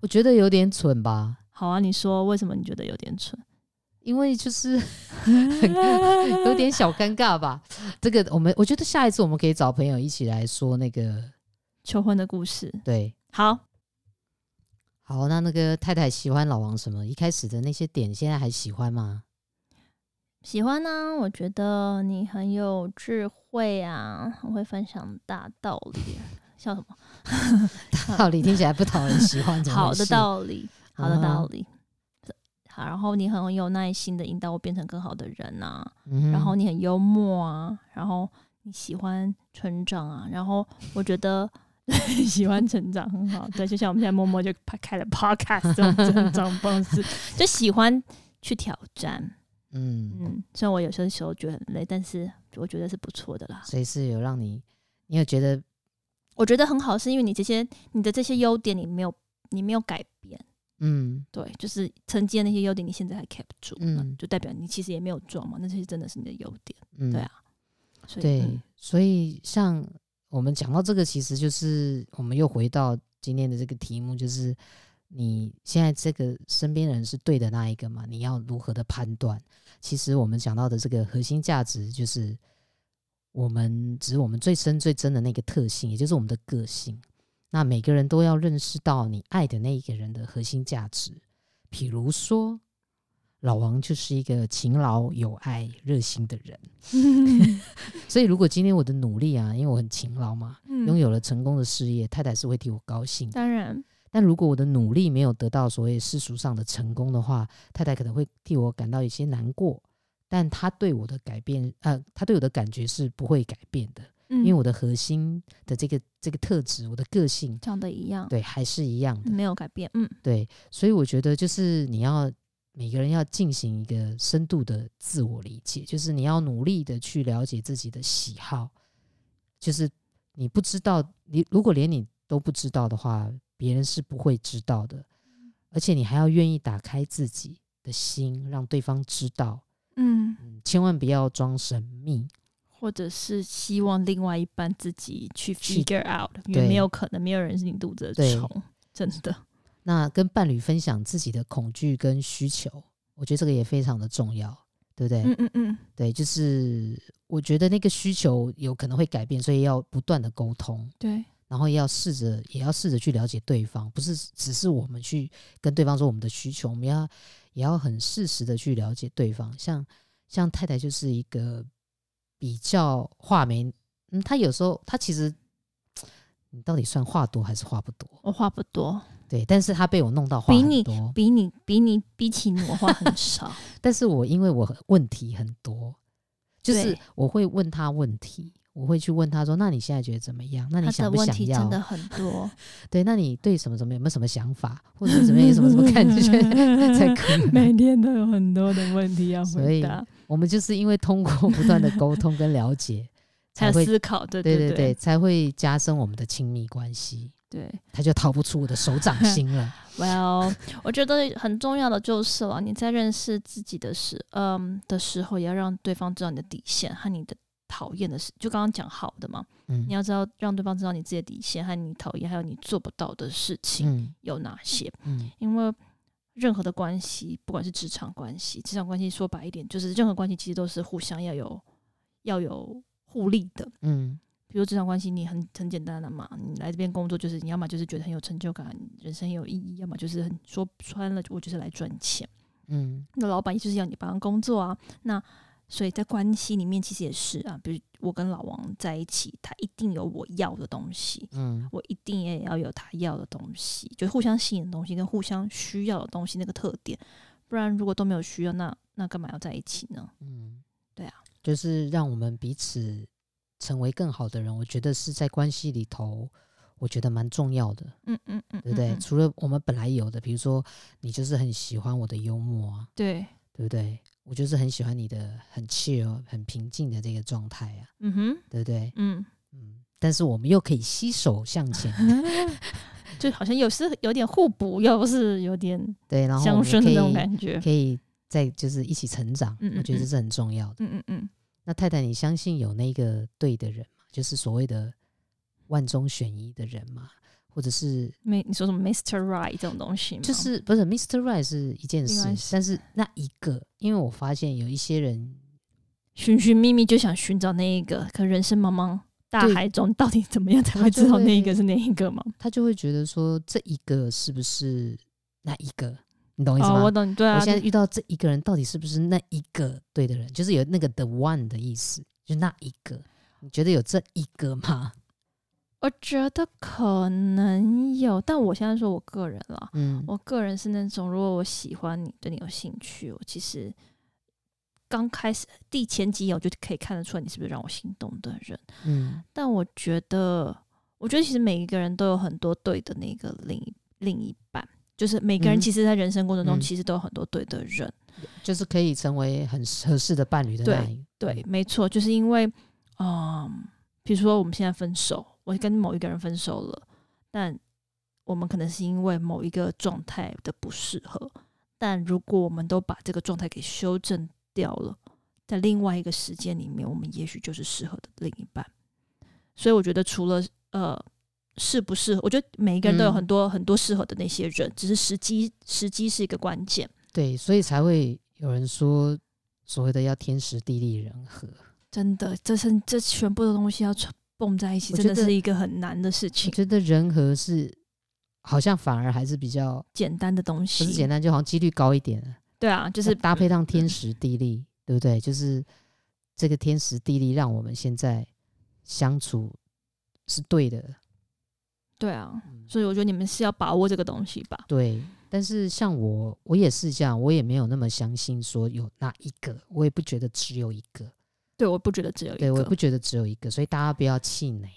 我觉得有点蠢吧。好啊，你说为什么你觉得有点蠢？因为就是 [LAUGHS] [LAUGHS] 有点小尴尬吧。这个我们我觉得下一次我们可以找朋友一起来说那个求婚的故事。对，好，好，那那个太太喜欢老王什么？一开始的那些点，现在还喜欢吗？喜欢呢、啊。我觉得你很有智慧啊，很会分享大道理。笑什么？[LAUGHS] 大道理听起来不讨人喜欢。好的道理，好的道理。然后你很有耐心的引导我变成更好的人呐、啊，嗯、然后你很幽默啊，然后你喜欢成长啊，然后我觉得 [LAUGHS] 喜欢成长很好，对，就像我们现在默默就开了 podcast 这种成长方式，就喜欢去挑战，嗯嗯，虽然我有些时候觉得很累，但是我觉得是不错的啦。所以是有让你，你有觉得？我觉得很好，是因为你这些你的这些优点，你没有你没有改变。嗯，对，就是曾经的那些优点，你现在还 keep 住，嗯，就代表你其实也没有装嘛，那些真的是你的优点，嗯，对啊，所以对，嗯、所以像我们讲到这个，其实就是我们又回到今天的这个题目，就是你现在这个身边人是对的那一个嘛？你要如何的判断？其实我们讲到的这个核心价值，就是我们指我们最深最真的那个特性，也就是我们的个性。那每个人都要认识到你爱的那一个人的核心价值。比如说，老王就是一个勤劳、有爱、热心的人。[LAUGHS] 所以，如果今天我的努力啊，因为我很勤劳嘛，拥有了成功的事业，太太是会替我高兴。当然，但如果我的努力没有得到所谓世俗上的成功的话，太太可能会替我感到一些难过。但她对我的改变，呃，她对我的感觉是不会改变的，嗯、因为我的核心的这个这个特质，我的个性长得一样，对，还是一样的，没有改变。嗯，对，所以我觉得就是你要每个人要进行一个深度的自我理解，就是你要努力的去了解自己的喜好，就是你不知道，你如果连你都不知道的话，别人是不会知道的，而且你还要愿意打开自己的心，让对方知道。嗯，千万不要装神秘，或者是希望另外一半自己去 figure out，因为没有可能，没有人是你肚子的虫，真的。那跟伴侣分享自己的恐惧跟需求，我觉得这个也非常的重要，对不对？嗯嗯嗯，对，就是我觉得那个需求有可能会改变，所以要不断的沟通，对，然后要试着，也要试着去了解对方，不是只是我们去跟对方说我们的需求，我们要。也要很适时的去了解对方，像像太太就是一个比较话没，嗯，他有时候他其实你到底算话多还是话不多？我话不多，对，但是他被我弄到话很多，比你比你比你比起你我话很 [LAUGHS] 少，但是我因为我问题很多，就是我会问他问题。我会去问他说：“那你现在觉得怎么样？那你想不想要？”他的问题真的很多。[LAUGHS] 对，那你对什么什么有没有什么想法，或者怎么样有什么什么感觉才可以？[LAUGHS] 每天都有很多的问题要回答。所以我们就是因为通过不断的沟通跟了解，[LAUGHS] 才会思考，对对对，对对对，才会加深我们的亲密关系。对，他就逃不出我的手掌心了。Well，我觉得很重要的就是了，你在认识自己的时，嗯的时候，也要让对方知道你的底线和你的。讨厌的事，就刚刚讲好的嘛。嗯，你要知道，让对方知道你自己的底线和你讨厌，还有你做不到的事情有哪些。嗯，因为任何的关系，不管是职场关系，职场关系说白一点，就是任何关系其实都是互相要有要有互利的。嗯，比如职场关系，你很很简单的嘛，你来这边工作，就是你要么就是觉得很有成就感，人生很有意义，要么就是很说穿了，我就是来赚钱。嗯，那老板就是要你帮他工作啊，那。所以在关系里面，其实也是啊，比如我跟老王在一起，他一定有我要的东西，嗯，我一定也要有他要的东西，就互相吸引的东西跟互相需要的东西那个特点，不然如果都没有需要，那那干嘛要在一起呢？嗯，对啊，就是让我们彼此成为更好的人，我觉得是在关系里头，我觉得蛮重要的，嗯嗯嗯，对不对？嗯嗯，除了我们本来有的，比如说你就是很喜欢我的幽默啊，对，对不对？我就是很喜欢你的很 chill、很平静的这个状态啊，嗯哼，对不对？嗯嗯，但是我们又可以携手向前，[LAUGHS] 就好像有时有点互补，又不是有点 [LAUGHS] 对，然后相生的那种感觉，可以再就是一起成长，嗯嗯嗯，我觉得这是很重要的。嗯嗯嗯。那太太，你相信有那个对的人吗？就是所谓的万中选一的人吗？或者是没你说什么 Mr. Right 这种东西吗？就是不是 Mr. Right 是一件事，但是那一个，因为我发现有一些人寻寻觅觅就想寻找那一个，可人生茫茫大海中，到底怎么样才会知道那一个是哪一个吗？他就会觉得说这一个是不是那一个？你懂意思吗？哦，我懂，对啊。我现在遇到这一个人，到底是不是那一个对的人？就是有那个 the one 的意思，就那一个。你觉得有这一个吗？我觉得可能有，但我现在说我个人了，嗯，我个人是那种，如果我喜欢你，对你有兴趣，我其实刚开始第前几眼我就可以看得出来你是不是让我心动的人，嗯，但我觉得，我觉得其实每一个人都有很多对的那个另一另一半，就是每个人其实在人生过程中其实都有很多对的人，嗯，就是可以成为很合适的伴侣的那一对，对，没错，就是因为，嗯，比如说我们现在分手。我跟某一个人分手了，但我们可能是因为某一个状态的不适合。但如果我们都把这个状态给修正掉了，在另外一个时间里面，我们也许就是适合的另一半。所以我觉得，除了呃适不适合，我觉得每一个人都有很多、嗯、很多适合的那些人，只是时机时机是一个关键。对，所以才会有人说所谓的要天时地利人和。真的，这是这全部的东西要从。蹦在一起真的是一个很难的事情。我觉得人和是好像反而还是比较简单的东西，不是简单，就好像几率高一点。对啊，就是搭配上天时地利，嗯、对不对？就是这个天时地利让我们现在相处是对的。对啊，所以我觉得你们是要把握这个东西吧。对，但是像我，我也是这样，我也没有那么相信说有那一个，我也不觉得只有一个。对，我不觉得只有一个。对，我也不觉得只有一个，所以大家不要气馁。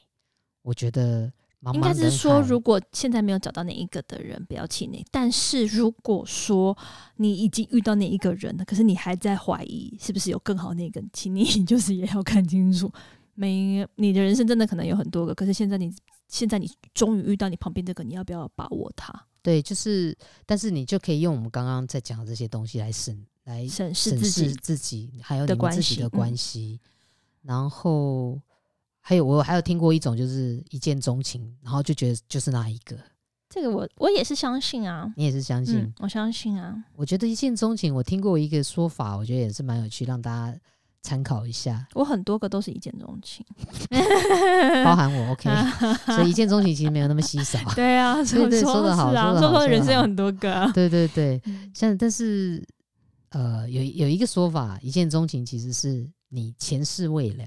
我觉得。应该是说，如果现在没有找到哪一个的人，不要气馁。但是如果说你已经遇到那一个人了，可是你还在怀疑是不是有更好那个，请你 [LAUGHS] 就是也要看清楚。没，你的人生真的可能有很多个，可是现在你现在你终于遇到你旁边这个，你要不要把握它？对，就是，但是你就可以用我们刚刚在讲的这些东西来审，来审视自己，自己还有你们自己的关系，嗯、然后。还有我还有听过一种，就是一见钟情，然后就觉得就是那一个。这个我我也是相信啊，你也是相信？嗯、我相信啊。我觉得一见钟情，我听过一个说法，我觉得也是蛮有趣，让大家参考一下。我很多个都是一见钟情，[LAUGHS] 包含我 OK，[LAUGHS] 所以一见钟情其实没有那么稀少。[LAUGHS] 对啊，对对，说的好，说的好，人生有很多个、啊。对对对，像但是呃，有有一个说法，一见钟情其实是你前世未了。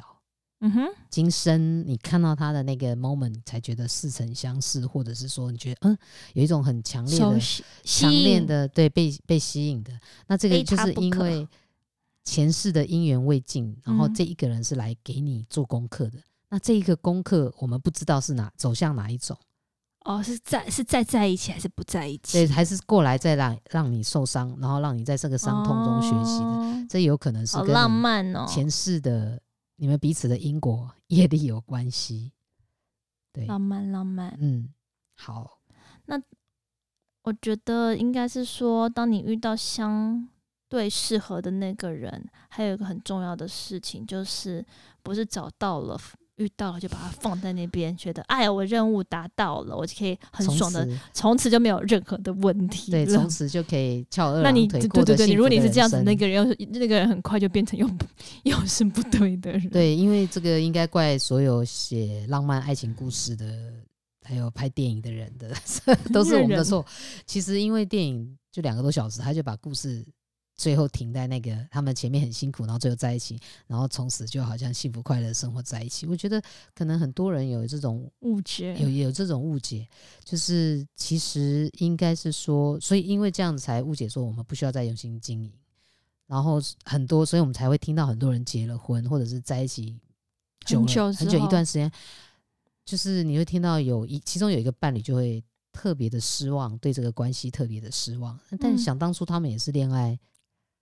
嗯哼，今生你看到他的那个 moment，才觉得似曾相识，或者是说你觉得嗯，有一种很强烈的、强烈的对被被吸引的。那这个就是因为前世的因缘未尽，然后这一个人是来给你做功课的。嗯、那这一个功课，我们不知道是哪走向哪一种。哦，是在是在在一起还是不在一起？对，还是过来再让让你受伤，然后让你在这个伤痛中学习的。哦、这有可能是跟浪漫哦，前世的。你们彼此的因果 [LAUGHS] 业力有关系，对，浪漫浪漫，嗯，好，那我觉得应该是说，当你遇到相对适合的那个人，还有一个很重要的事情，就是不是找到了。遇到了就把它放在那边，觉得哎呀，我任务达到了，我就可以很爽的，从此，此就没有任何的问题。对，从此就可以翘二郎腿。那你对对对，如果你是这样子，那个人那个人很快就变成又又是不对的人。对，因为这个应该怪所有写浪漫爱情故事的，还有拍电影的人的，[LAUGHS] 都是我们的错。其实因为电影就两个多小时，他就把故事。最后停在那个他们前面很辛苦，然后最后在一起，然后从此就好像幸福快乐生活在一起。我觉得可能很多人有这种误解，有有这种误解，就是其实应该是说，所以因为这样子才误解说我们不需要再用心经营，然后很多，所以我们才会听到很多人结了婚或者是在一起久了很久很久一段时间，就是你会听到有一其中有一个伴侣就会特别的失望，对这个关系特别的失望，但是想当初他们也是恋爱。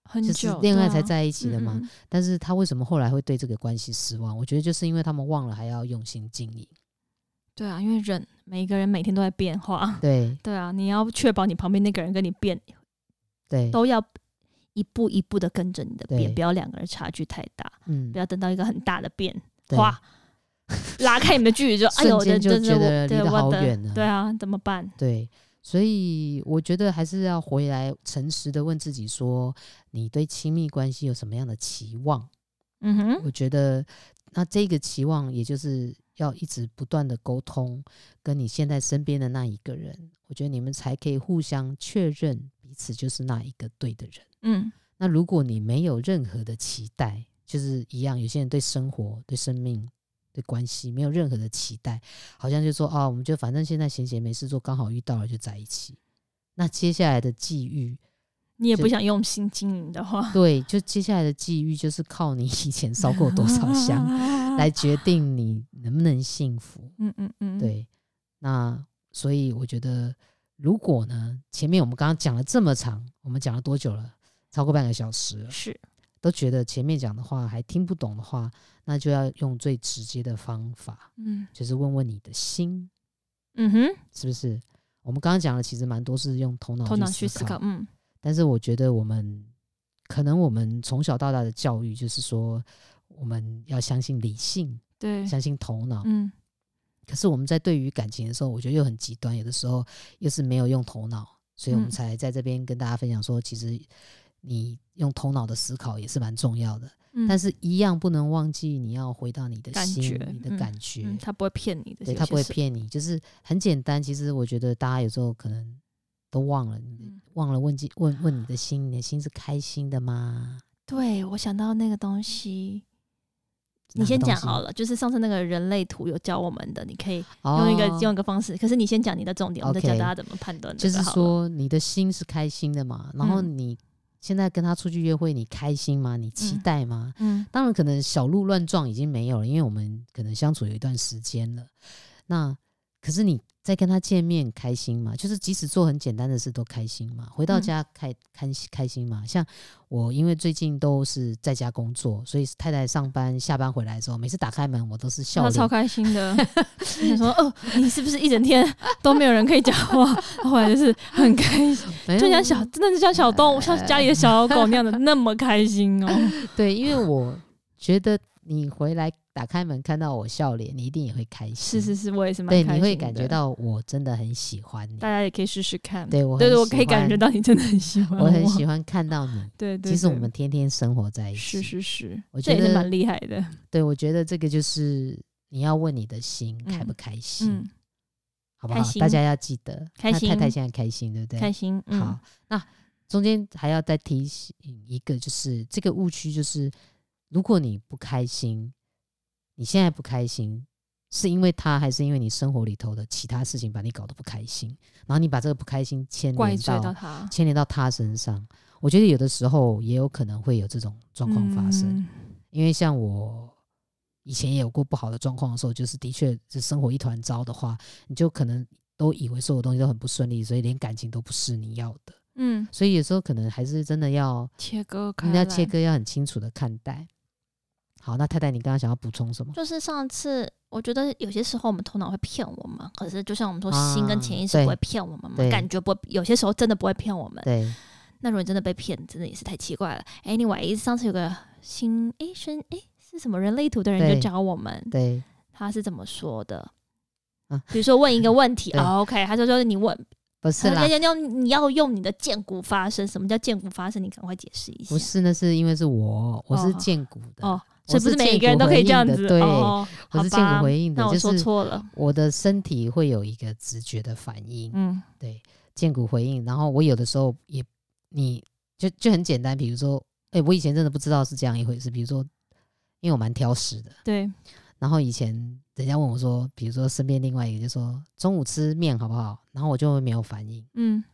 很久就是恋爱才在一起的嘛，啊嗯嗯，但是他为什么后来会对这个关系失望？我觉得就是因为他们忘了还要用心经营。对啊，因为人每一个人每天都在变化。对对啊，你要确保你旁边那个人跟你变，对，都要一步一步的跟着你的变，不要两个人差距太大。嗯，不要等到一个很大的变化，拉开你们的距离就 [LAUGHS] 哎呦，就觉得离得好远了。对啊，怎么办？对。所以我觉得还是要回来诚实的问自己说，你对亲密关系有什么样的期望？嗯哼，我觉得那这个期望，也就是要一直不断的沟通，跟你现在身边的那一个人，我觉得你们才可以互相确认彼此就是那一个对的人。嗯，那如果你没有任何的期待，就是一样，有些人对生活、对生命。的关系没有任何的期待，好像就说啊，我们就反正现在闲闲没事做，刚好遇到了就在一起。那接下来的际遇，你也不想用心经营的话，对，就接下来的际遇就是靠你以前烧过多少香 [LAUGHS] 来决定你能不能幸福。嗯嗯嗯，对。那所以我觉得，如果呢，前面我们刚刚讲了这么长，我们讲了多久了？超过半个小时了，是。都觉得前面讲的话还听不懂的话，那就要用最直接的方法，嗯，就是问问你的心，嗯哼，是不是？我们刚刚讲的其实蛮多是用头脑头脑去思考，嗯，但是我觉得我们可能我们从小到大的教育就是说我们要相信理性，对，相信头脑，嗯，可是我们在对于感情的时候，我觉得又很极端，有的时候又是没有用头脑，所以我们才在这边跟大家分享说，其实。你用头脑的思考也是蛮重要的，嗯，但是一样不能忘记你要回到你的心，你的感觉，嗯嗯，他不会骗你的，对，他不会骗你，就是很简单。其实我觉得大家有时候可能都忘了，嗯，忘了问问问你的心，你的心是开心的吗？对，我想到那个东西，你先讲好了，就是上次那个人类图有教我们的，你可以用一个、哦、用一个方式。可是你先讲你的重点，我再教大家怎么判断。就是说，你的心是开心的嘛？然后你现在跟他出去约会，你开心吗？你期待吗？嗯，嗯当然可能小鹿乱撞已经没有了，因为我们可能相处有一段时间了。那可是你。在跟他见面开心嘛？就是即使做很简单的事都开心嘛？回到家开开开心嘛？像我，因为最近都是在家工作，所以太太上班下班回来的时候，每次打开门我都是笑，超开心的。[LAUGHS] 你说：“哦，你是不是一整天都没有人可以讲话？”后来就是很开心，就像小真的是像小动物，像家里的小狗那样的那么开心哦。[LAUGHS] 对，因为我觉得你回来。打开门看到我笑脸，你一定也会开心。是是是，我也是蛮开心。对，你会感觉到我真的很喜欢你。大家也可以试试看。对，我对对，我可以感觉到你真的很喜欢我。我很喜欢看到你。[LAUGHS] 对，对对。其实我们天天生活在一起。是是是，我觉得蛮厉害的。对，我觉得这个就是你要问你的心开不开心，嗯嗯、好不好？大家要记得，开心。太太现在开心，对不对？开心。嗯、好，那中间还要再提醒一个，就是这个误区，就是如果你不开心。你现在不开心，是因为他，还是因为你生活里头的其他事情把你搞得不开心？然后你把这个不开心牵连到，牵连到他身上。我觉得有的时候也有可能会有这种状况发生，嗯、因为像我以前也有过不好的状况的时候，就是的确是生活一团糟的话，你就可能都以为所有东西都很不顺利，所以连感情都不是你要的。嗯，所以有时候可能还是真的要切割，人家切割要很清楚的看待。好，那太太，你刚刚想要补充什么？就是上次我觉得有些时候我们头脑会骗我们，可是就像我们说，心跟潜意识不会骗我们嘛，啊、感觉不会，有些时候真的不会骗我们。对，那如果你真的被骗，真的也是太奇怪了。Anyway，上次有个新诶生诶是什么人类图的人就教我们，对，他是怎么说的？啊，比如说问一个问题、[LAUGHS] 哦、，OK，他就说你问。不是啦，要要你要用你的荐骨发声。什么叫荐骨发声？你赶快解释一下。不是，那是因为是我，我是荐骨的哦，所以不是每一个人都可以这样子。对，哦、我是见骨回应的，那我说错了。我的身体会有一个直觉的反应，嗯，对，见骨回应。然后我有的时候也，你就就很简单，比如说，哎、欸，我以前真的不知道是这样一回事。比如说，因为我蛮挑食的，对，然后以前。人家问我说，比如说身边另外一个就说中午吃面好不好？然后我就会没有反应。嗯，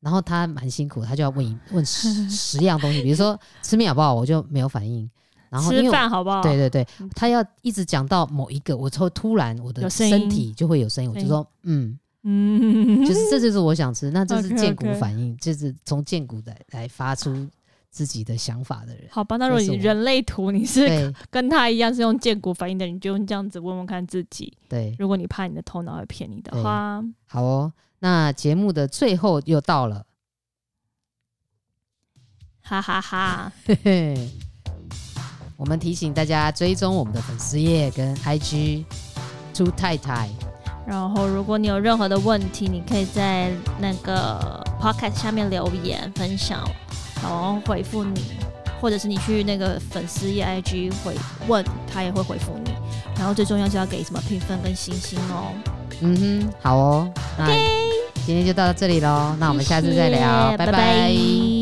然后他蛮辛苦，他就要问一问十 [LAUGHS] 十样东西，比如说吃面好不好？我就没有反应。然后吃饭好不好？对对对，他要一直讲到某一个，我就突然我的身体就会有声音，我就说嗯嗯，就是这就是我想吃，那这是荐骨反应，就是从荐骨来来发出。自己的想法的人，好吧。那如果你人类图你是跟他一样是用荐骨反应的人，你就用这样子问问看自己。对，如果你怕你的头脑会骗你的话，好哦。那节目的最后又到了，哈哈哈。[LAUGHS] 我们提醒大家追踪我们的粉丝页跟 IG 朱太太。然后，如果你有任何的问题，你可以在那个 Podcast 下面留言分享。然后回复你，或者是你去那个粉丝页 IG 回问他也会回复你。然后最重要是要给什么评分跟星星哦。嗯哼，好哦。那今天就到这里喽，那我们下次再聊，谢谢拜拜。拜拜。